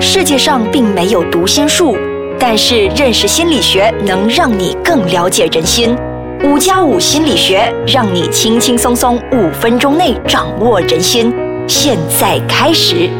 世界上并没有读心术，但是认识心理学能让你更了解人心。五加五心理学让你轻轻松松五分钟内掌握人心。现在开始，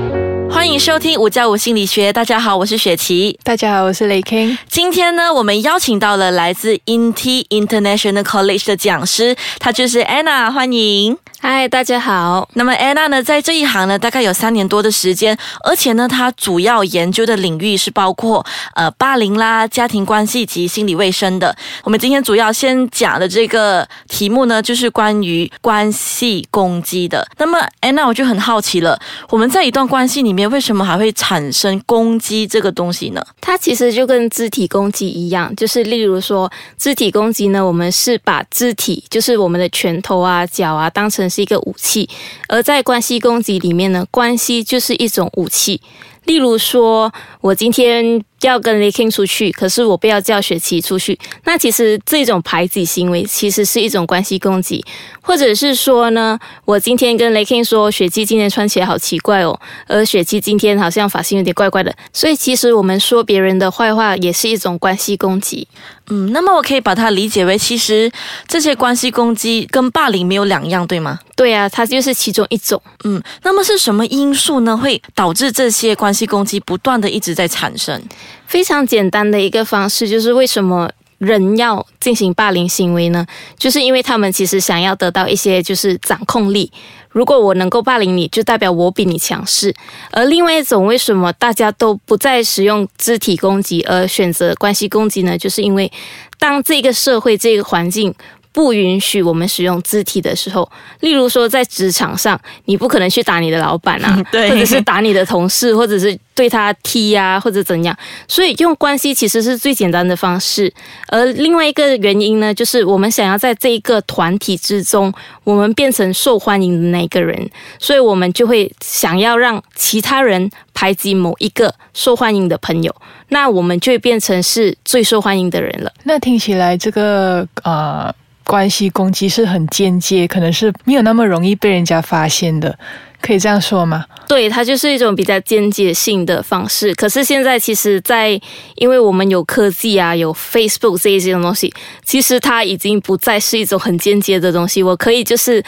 欢迎收听五加五心理学。大家好，我是雪琪。大家好，我是雷 King。今天呢，我们邀请到了来自 INT International College 的讲师，他就是 Anna，欢迎。嗨，大家好。那么 Anna 呢，在这一行呢，大概有三年多的时间，而且呢，她主要研究的领域是包括呃霸凌啦、家庭关系及心理卫生的。我们今天主要先讲的这个题目呢，就是关于关系攻击的。那么 Anna，我就很好奇了，我们在一段关系里面，为什么还会产生攻击这个东西呢？它其实就跟肢体攻击一样，就是例如说肢体攻击呢，我们是把肢体，就是我们的拳头啊、脚啊，当成是一个武器，而在关系攻击里面呢，关系就是一种武器。例如说，我今天要跟雷 king 出去，可是我不要叫雪琪出去，那其实这种排挤行为其实是一种关系攻击，或者是说呢，我今天跟雷 king 说，雪琪今天穿起来好奇怪哦，而雪琪今天好像发型有点怪怪的，所以其实我们说别人的坏话也是一种关系攻击。嗯，那么我可以把它理解为，其实这些关系攻击跟霸凌没有两样，对吗？对啊，它就是其中一种。嗯，那么是什么因素呢，会导致这些关系攻击不断的一直在产生？非常简单的一个方式，就是为什么人要进行霸凌行为呢？就是因为他们其实想要得到一些就是掌控力。如果我能够霸凌你，就代表我比你强势。而另外一种，为什么大家都不再使用肢体攻击，而选择关系攻击呢？就是因为当这个社会、这个环境。不允许我们使用字体的时候，例如说在职场上，你不可能去打你的老板啊，对，或者是打你的同事，或者是对他踢呀，或者怎样。所以用关系其实是最简单的方式。而另外一个原因呢，就是我们想要在这一个团体之中，我们变成受欢迎的那个人，所以我们就会想要让其他人排挤某一个受欢迎的朋友，那我们就会变成是最受欢迎的人了。那听起来这个呃。关系攻击是很间接，可能是没有那么容易被人家发现的，可以这样说吗？对，它就是一种比较间接性的方式。可是现在其实，在因为我们有科技啊，有 Facebook 这一些东西，其实它已经不再是一种很间接的东西。我可以就是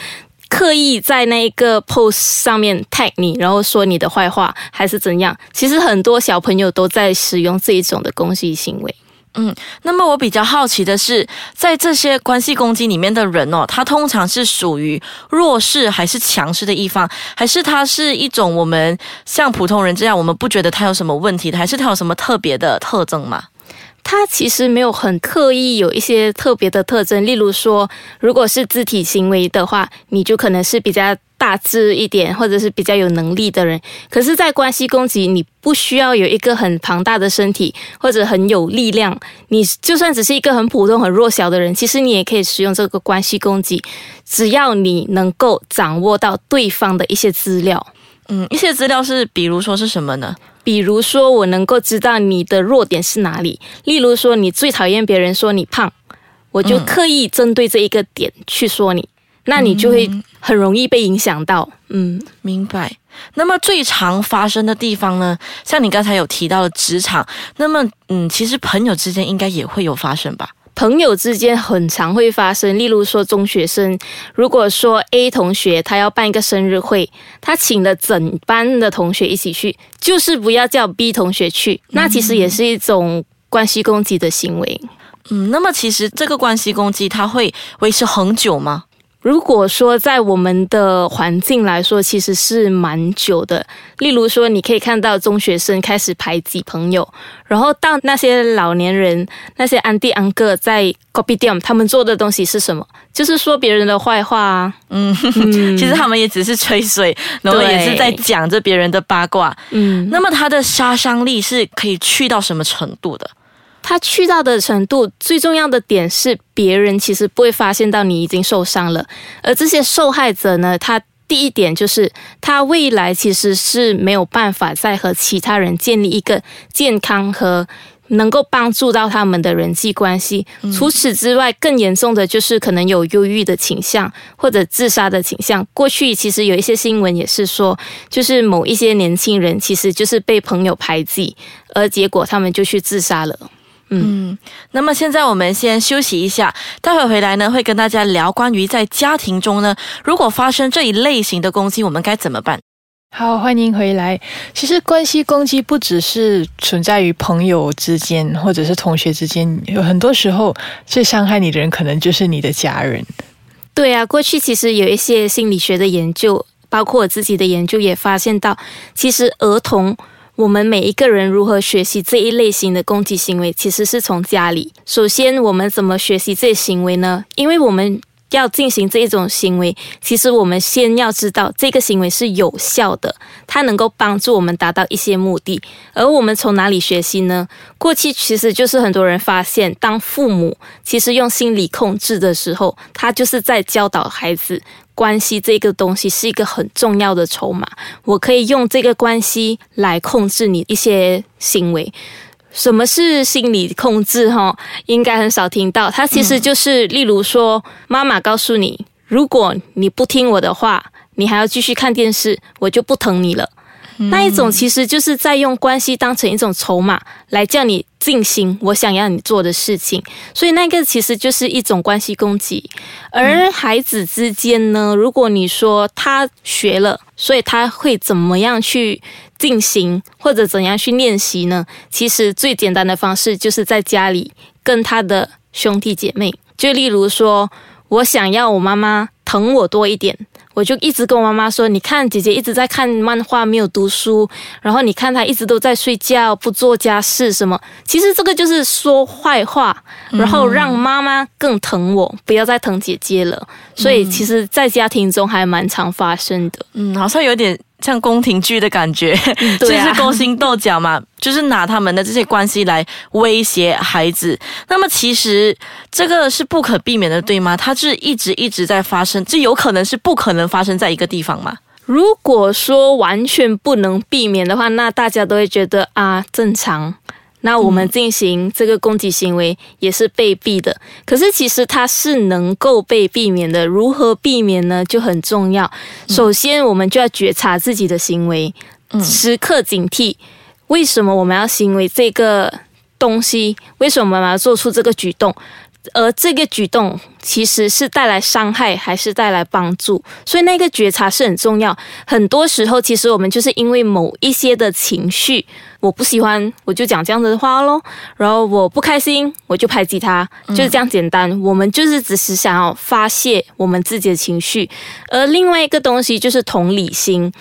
刻意在那一个 post 上面 tag 你，然后说你的坏话，还是怎样？其实很多小朋友都在使用这一种的攻击行为。嗯，那么我比较好奇的是，在这些关系攻击里面的人哦，他通常是属于弱势还是强势的一方，还是他是一种我们像普通人这样，我们不觉得他有什么问题的，还是他有什么特别的特征吗？他其实没有很刻意有一些特别的特征，例如说，如果是肢体行为的话，你就可能是比较。大只一点，或者是比较有能力的人，可是，在关系攻击，你不需要有一个很庞大的身体或者很有力量，你就算只是一个很普通、很弱小的人，其实你也可以使用这个关系攻击，只要你能够掌握到对方的一些资料。嗯，一些资料是，比如说是什么呢？比如说，我能够知道你的弱点是哪里。例如说，你最讨厌别人说你胖，我就刻意针对这一个点去说你。那你就会很容易被影响到，嗯，明白。那么最常发生的地方呢？像你刚才有提到的职场，那么嗯，其实朋友之间应该也会有发生吧？朋友之间很常会发生，例如说中学生，如果说 A 同学他要办一个生日会，他请了整班的同学一起去，就是不要叫 B 同学去，那其实也是一种关系攻击的行为。嗯，那么其实这个关系攻击它会维持很久吗？如果说在我们的环境来说，其实是蛮久的。例如说，你可以看到中学生开始排挤朋友，然后到那些老年人、那些安迪安哥在 copy 掉他们做的东西是什么？就是说别人的坏话啊。嗯，其实他们也只是吹水，然后也是在讲着别人的八卦。嗯，那么它的杀伤力是可以去到什么程度的？他去到的程度，最重要的点是，别人其实不会发现到你已经受伤了。而这些受害者呢，他第一点就是，他未来其实是没有办法再和其他人建立一个健康和能够帮助到他们的人际关系。除此之外，更严重的就是可能有忧郁的倾向或者自杀的倾向。过去其实有一些新闻也是说，就是某一些年轻人其实就是被朋友排挤，而结果他们就去自杀了。嗯，那么现在我们先休息一下，待会回来呢会跟大家聊关于在家庭中呢，如果发生这一类型的攻击，我们该怎么办？好，欢迎回来。其实关系攻击不只是存在于朋友之间，或者是同学之间，有很多时候最伤害你的人，可能就是你的家人。对啊，过去其实有一些心理学的研究，包括我自己的研究，也发现到，其实儿童。我们每一个人如何学习这一类型的攻击行为，其实是从家里。首先，我们怎么学习这些行为呢？因为我们要进行这一种行为，其实我们先要知道这个行为是有效的，它能够帮助我们达到一些目的。而我们从哪里学习呢？过去其实就是很多人发现，当父母其实用心理控制的时候，他就是在教导孩子。关系这个东西是一个很重要的筹码，我可以用这个关系来控制你一些行为。什么是心理控制？哈，应该很少听到。它其实就是，例如说，妈妈告诉你，如果你不听我的话，你还要继续看电视，我就不疼你了。那一种其实就是在用关系当成一种筹码来叫你进行我想要你做的事情，所以那个其实就是一种关系攻击。而孩子之间呢，如果你说他学了，所以他会怎么样去进行或者怎样去练习呢？其实最简单的方式就是在家里跟他的兄弟姐妹，就例如说我想要我妈妈疼我多一点。我就一直跟我妈妈说：“你看，姐姐一直在看漫画，没有读书。然后你看她一直都在睡觉，不做家事，什么？其实这个就是说坏话，然后让妈妈更疼我，不要再疼姐姐了。所以，其实，在家庭中还蛮常发生的。嗯，好像有点。”像宫廷剧的感觉，就是勾心斗角嘛，就是拿他们的这些关系来威胁孩子。那么其实这个是不可避免的，对吗？它是一直一直在发生，这有可能是不可能发生在一个地方吗？如果说完全不能避免的话，那大家都会觉得啊，正常。那我们进行这个攻击行为也是被避的，可是其实它是能够被避免的。如何避免呢？就很重要。首先，我们就要觉察自己的行为，时刻警惕为什么我们要行为这个东西，为什么我们要做出这个举动。而这个举动其实是带来伤害还是带来帮助？所以那个觉察是很重要。很多时候，其实我们就是因为某一些的情绪，我不喜欢，我就讲这样子的话喽。然后我不开心，我就排挤他，就是这样简单。我们就是只是想要发泄我们自己的情绪。而另外一个东西就是同理心，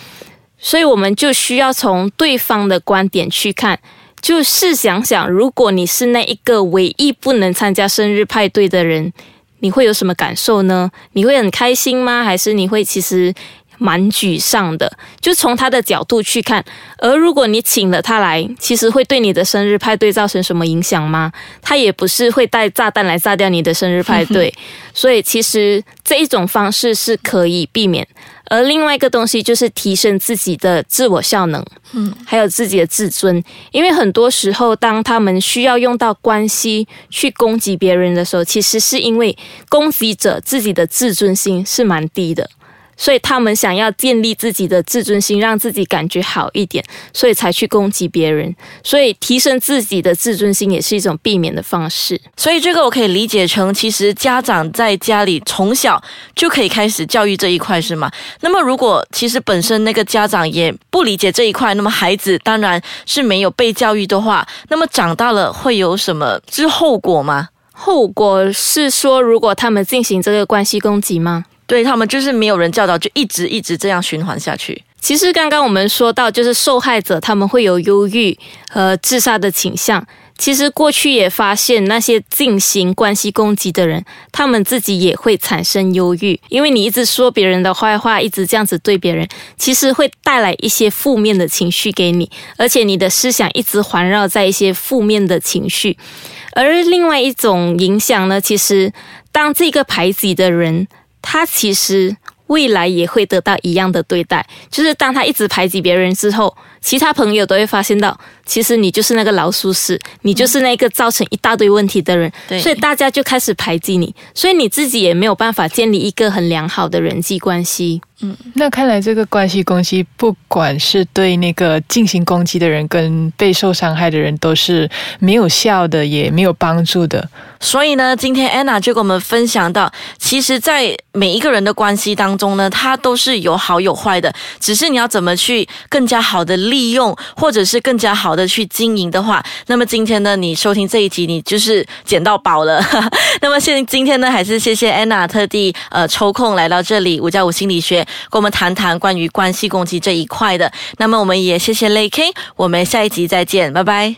所以我们就需要从对方的观点去看。就试想想，如果你是那一个唯一不能参加生日派对的人，你会有什么感受呢？你会很开心吗？还是你会其实蛮沮丧的？就从他的角度去看。而如果你请了他来，其实会对你的生日派对造成什么影响吗？他也不是会带炸弹来炸掉你的生日派对，所以其实这一种方式是可以避免。而另外一个东西就是提升自己的自我效能，嗯，还有自己的自尊，因为很多时候，当他们需要用到关系去攻击别人的时候，其实是因为攻击者自己的自尊心是蛮低的。所以他们想要建立自己的自尊心，让自己感觉好一点，所以才去攻击别人。所以提升自己的自尊心也是一种避免的方式。所以这个我可以理解成，其实家长在家里从小就可以开始教育这一块，是吗？那么如果其实本身那个家长也不理解这一块，那么孩子当然是没有被教育的话，那么长大了会有什么之后果吗？后果是说，如果他们进行这个关系攻击吗？对他们就是没有人教导，就一直一直这样循环下去。其实刚刚我们说到，就是受害者他们会有忧郁和自杀的倾向。其实过去也发现，那些进行关系攻击的人，他们自己也会产生忧郁，因为你一直说别人的坏话，一直这样子对别人，其实会带来一些负面的情绪给你，而且你的思想一直环绕在一些负面的情绪。而另外一种影响呢，其实当这个排挤的人。他其实未来也会得到一样的对待，就是当他一直排挤别人之后，其他朋友都会发现到，其实你就是那个老鼠屎，你就是那个造成一大堆问题的人，对所以大家就开始排挤你，所以你自己也没有办法建立一个很良好的人际关系。嗯那看来这个关系攻击，不管是对那个进行攻击的人跟被受伤害的人，都是没有效的，也没有帮助的。所以呢，今天 Anna 就跟我们分享到，其实，在每一个人的关系当中呢，它都是有好有坏的，只是你要怎么去更加好的利用，或者是更加好的去经营的话，那么今天呢，你收听这一集，你就是捡到宝了。那么现今天呢，还是谢谢安娜特地呃抽空来到这里五加五心理学，跟我们谈谈关于关系攻击这一块的。那么我们也谢谢 Lay K，我们下一集再见，拜拜。